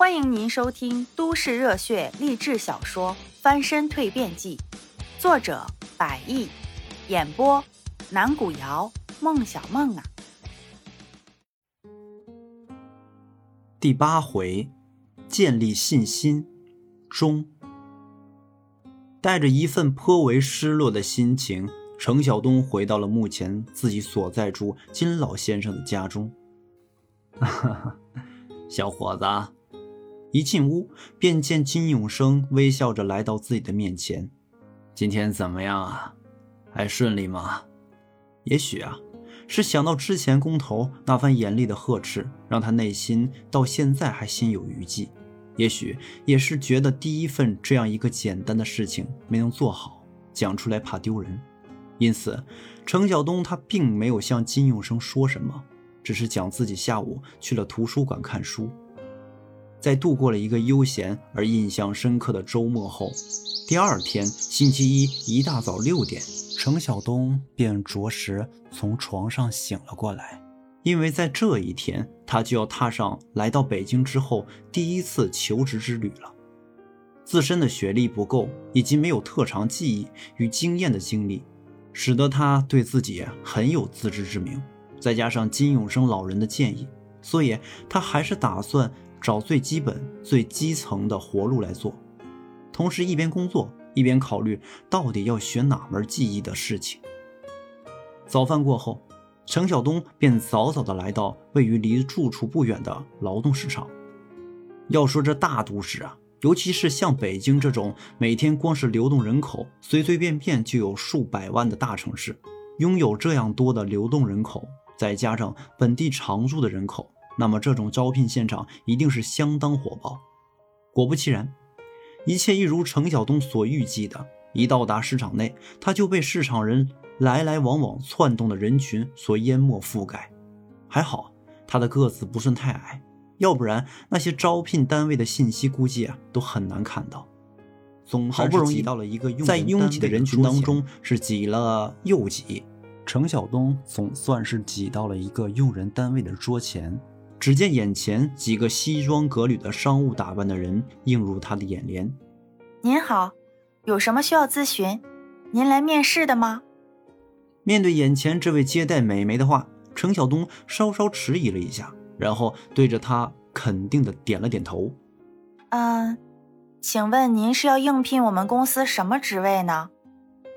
欢迎您收听都市热血励志小说《翻身蜕变记》，作者：百亿，演播：南古瑶、孟小梦啊。第八回，建立信心中，带着一份颇为失落的心情，程晓东回到了目前自己所在住金老先生的家中。哈哈，小伙子，一进屋便见金永生微笑着来到自己的面前。今天怎么样啊？还顺利吗？也许啊，是想到之前工头那番严厉的呵斥，让他内心到现在还心有余悸；也许也是觉得第一份这样一个简单的事情没能做好，讲出来怕丢人，因此程晓东他并没有向金永生说什么。只是讲自己下午去了图书馆看书，在度过了一个悠闲而印象深刻的周末后，第二天星期一一大早六点，程晓东便着实从床上醒了过来，因为在这一天他就要踏上来到北京之后第一次求职之旅了。自身的学历不够，以及没有特长技艺与经验的经历，使得他对自己很有自知之明。再加上金永生老人的建议，所以他还是打算找最基本、最基层的活路来做，同时一边工作一边考虑到底要学哪门技艺的事情。早饭过后，程晓东便早早的来到位于离住处不远的劳动市场。要说这大都市啊，尤其是像北京这种每天光是流动人口随随便便就有数百万的大城市，拥有这样多的流动人口。再加上本地常住的人口，那么这种招聘现场一定是相当火爆。果不其然，一切一如程晓东所预计的。一到达市场内，他就被市场人来来往往窜动的人群所淹没覆盖。还好他的个子不算太矮，要不然那些招聘单位的信息估计啊都很难看到。总好不容易到了一个在拥挤的人群当中，是挤了又挤。程晓东总算是挤到了一个用人单位的桌前，只见眼前几个西装革履的商务打扮的人映入他的眼帘。您好，有什么需要咨询？您来面试的吗？面对眼前这位接待美眉的话，程晓东稍稍迟疑了一下，然后对着她肯定的点了点头。嗯，请问您是要应聘我们公司什么职位呢？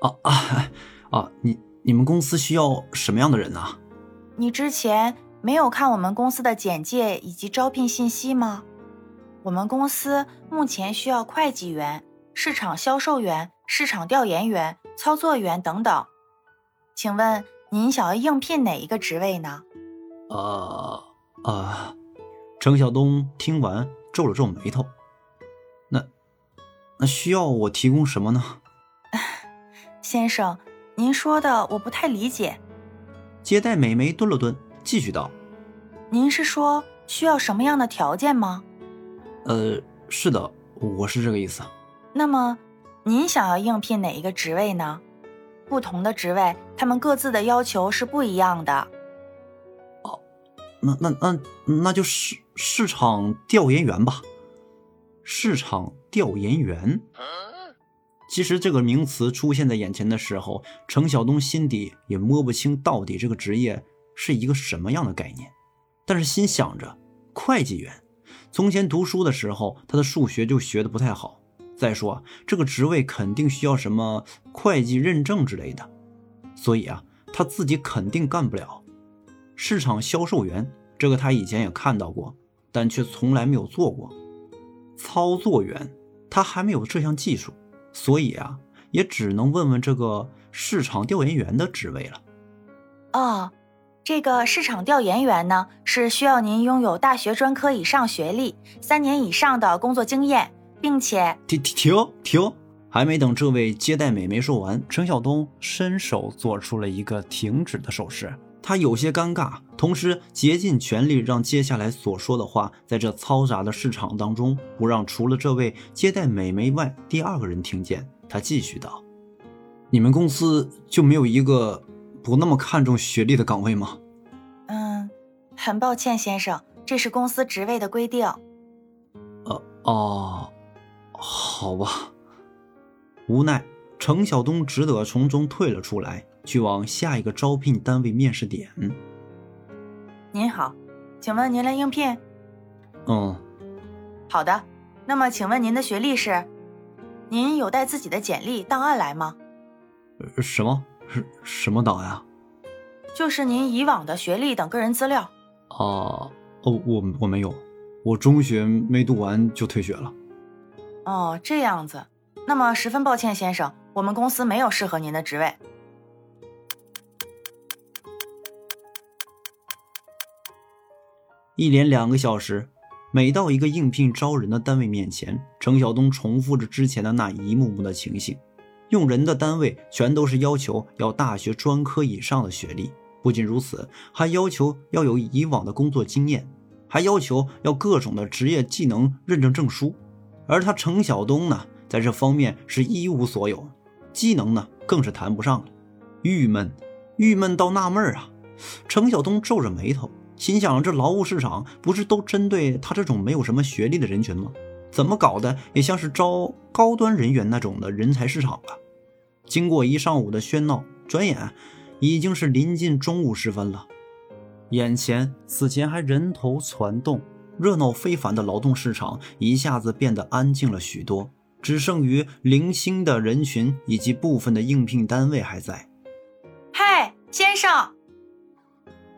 啊啊啊！你。你们公司需要什么样的人呢？你之前没有看我们公司的简介以及招聘信息吗？我们公司目前需要会计员、市场销售员、市场调研员、操作员等等。请问您想要应聘哪一个职位呢？呃呃，程晓东听完皱了皱眉头。那那需要我提供什么呢？先生。您说的我不太理解。接待美眉顿了顿，继续道：“您是说需要什么样的条件吗？”“呃，是的，我是这个意思。”“那么，您想要应聘哪一个职位呢？不同的职位，他们各自的要求是不一样的。”“哦，那那那那就市市场调研员吧。”“市场调研员。”其实这个名词出现在眼前的时候，程晓东心底也摸不清到底这个职业是一个什么样的概念。但是心想着，会计员，从前读书的时候，他的数学就学的不太好。再说这个职位肯定需要什么会计认证之类的，所以啊，他自己肯定干不了。市场销售员，这个他以前也看到过，但却从来没有做过。操作员，他还没有这项技术。所以啊，也只能问问这个市场调研员的职位了。哦，这个市场调研员呢，是需要您拥有大学专科以上学历，三年以上的工作经验，并且停停停停！还没等这位接待美眉说完，程晓东伸手做出了一个停止的手势。他有些尴尬，同时竭尽全力让接下来所说的话，在这嘈杂的市场当中，不让除了这位接待美眉外第二个人听见。他继续道：“你们公司就没有一个不那么看重学历的岗位吗？”“嗯，很抱歉，先生，这是公司职位的规定。”哦，好吧。无奈，程晓东只得从中退了出来，去往下一个招聘单位面试点。您好，请问您来应聘？嗯，好的。那么，请问您的学历是？您有带自己的简历档案来吗？什么？什什么档呀？就是您以往的学历等个人资料。哦，哦，我我没有，我中学没读完就退学了。哦，这样子。那么十分抱歉，先生，我们公司没有适合您的职位。一连两个小时，每到一个应聘招人的单位面前，程晓东重复着之前的那一幕幕的情形。用人的单位全都是要求要大学专科以上的学历，不仅如此，还要求要有以往的工作经验，还要求要各种的职业技能认证证书。而他程晓东呢？在这方面是一无所有，技能呢更是谈不上了，郁闷，郁闷到纳闷啊！程晓东皱着眉头，心想：这劳务市场不是都针对他这种没有什么学历的人群吗？怎么搞的也像是招高端人员那种的人才市场了？经过一上午的喧闹，转眼已经是临近中午时分了。眼前此前还人头攒动、热闹非凡的劳动市场，一下子变得安静了许多。只剩余零星的人群以及部分的应聘单位还在。嘿，先生！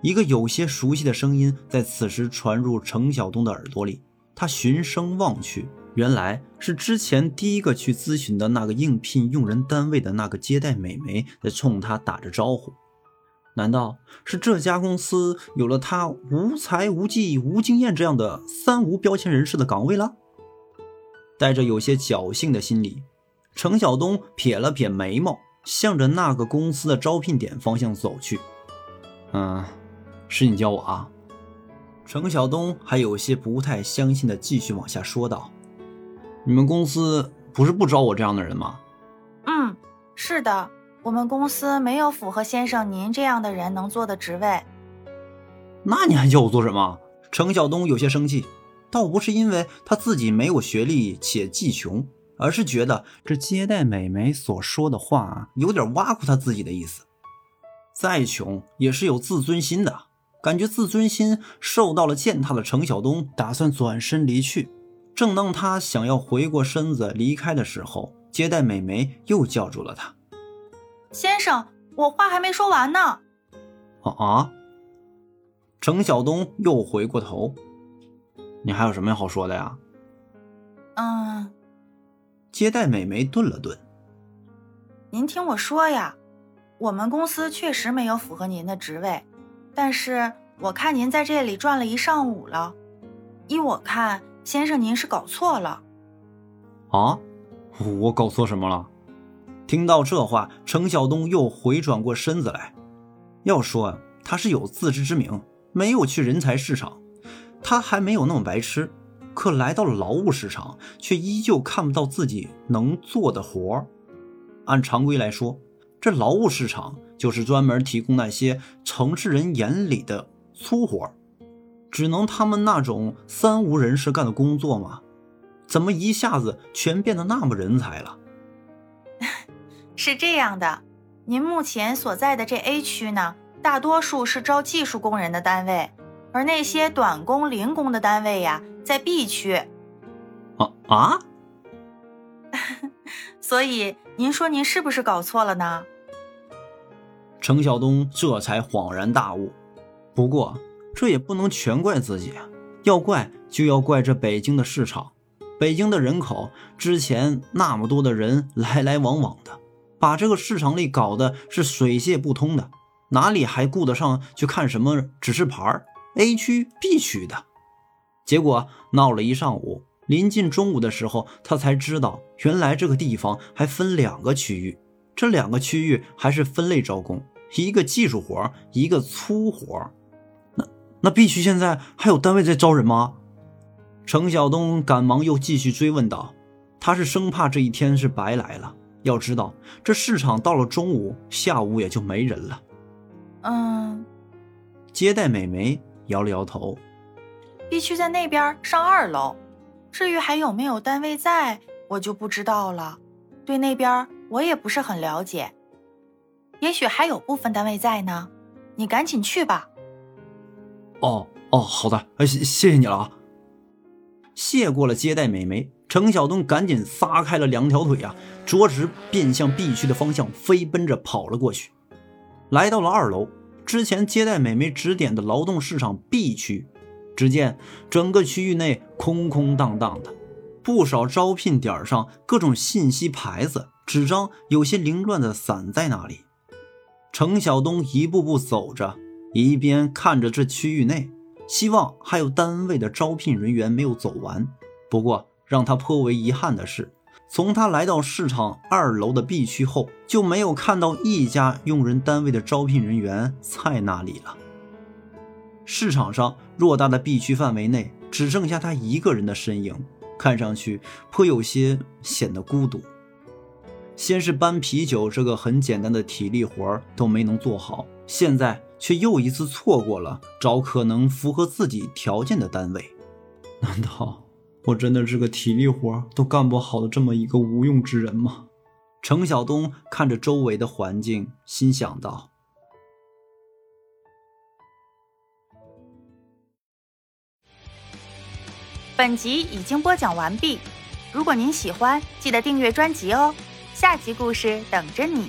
一个有些熟悉的声音在此时传入程晓东的耳朵里。他循声望去，原来是之前第一个去咨询的那个应聘用人单位的那个接待美眉在冲他打着招呼。难道是这家公司有了他无才无技无经验这样的三无标签人士的岗位了？带着有些侥幸的心理，程晓东撇了撇眉毛，向着那个公司的招聘点方向走去。嗯，是你叫我啊？程晓东还有些不太相信的继续往下说道：“你们公司不是不招我这样的人吗？”“嗯，是的，我们公司没有符合先生您这样的人能做的职位。”“那你还叫我做什么？”程晓东有些生气。倒不是因为他自己没有学历且技穷，而是觉得这接待美眉所说的话有点挖苦他自己的意思。再穷也是有自尊心的，感觉自尊心受到了践踏的程晓东打算转身离去。正当他想要回过身子离开的时候，接待美眉又叫住了他：“先生，我话还没说完呢。”啊啊！程晓东又回过头。你还有什么好说的呀？嗯，接待美眉顿了顿。您听我说呀，我们公司确实没有符合您的职位，但是我看您在这里转了一上午了，依我看，先生您是搞错了。啊？我搞错什么了？听到这话，程晓东又回转过身子来。要说他是有自知之明，没有去人才市场。他还没有那么白痴，可来到了劳务市场，却依旧看不到自己能做的活儿。按常规来说，这劳务市场就是专门提供那些城市人眼里的粗活，只能他们那种三无人士干的工作吗？怎么一下子全变得那么人才了？是这样的，您目前所在的这 A 区呢，大多数是招技术工人的单位。而那些短工、零工的单位呀，在 B 区。啊啊！所以您说您是不是搞错了呢？程晓东这才恍然大悟。不过这也不能全怪自己，要怪就要怪这北京的市场。北京的人口之前那么多的人来来往往的，把这个市场里搞得是水泄不通的，哪里还顾得上去看什么指示牌儿？A 区、B 区的，结果闹了一上午。临近中午的时候，他才知道，原来这个地方还分两个区域。这两个区域还是分类招工，一个技术活，一个粗活。那那 B 区现在还有单位在招人吗？程晓东赶忙又继续追问道。他是生怕这一天是白来了。要知道，这市场到了中午、下午也就没人了。嗯，接待美眉。摇了摇头，必须在那边上二楼，至于还有没有单位在，我就不知道了。对那边我也不是很了解，也许还有部分单位在呢。你赶紧去吧。哦哦，好的，谢谢谢你了啊。谢过了接待美眉，程晓东赶紧撒开了两条腿啊，着实便向 B 区的方向飞奔着跑了过去。来到了二楼，之前接待美眉指点的劳动市场 B 区，只见整个区域内空空荡荡的，不少招聘点上各种信息牌子、纸张有些凌乱的散在那里。程晓东一步步走着，一边看着这区域内。希望还有单位的招聘人员没有走完。不过让他颇为遗憾的是，从他来到市场二楼的 B 区后，就没有看到一家用人单位的招聘人员在那里了。市场上偌大的 B 区范围内，只剩下他一个人的身影，看上去颇有些显得孤独。先是搬啤酒这个很简单的体力活都没能做好，现在。却又一次错过了找可能符合自己条件的单位。难道我真的是个体力活都干不好的这么一个无用之人吗？程晓东看着周围的环境，心想道。本集已经播讲完毕，如果您喜欢，记得订阅专辑哦，下集故事等着你。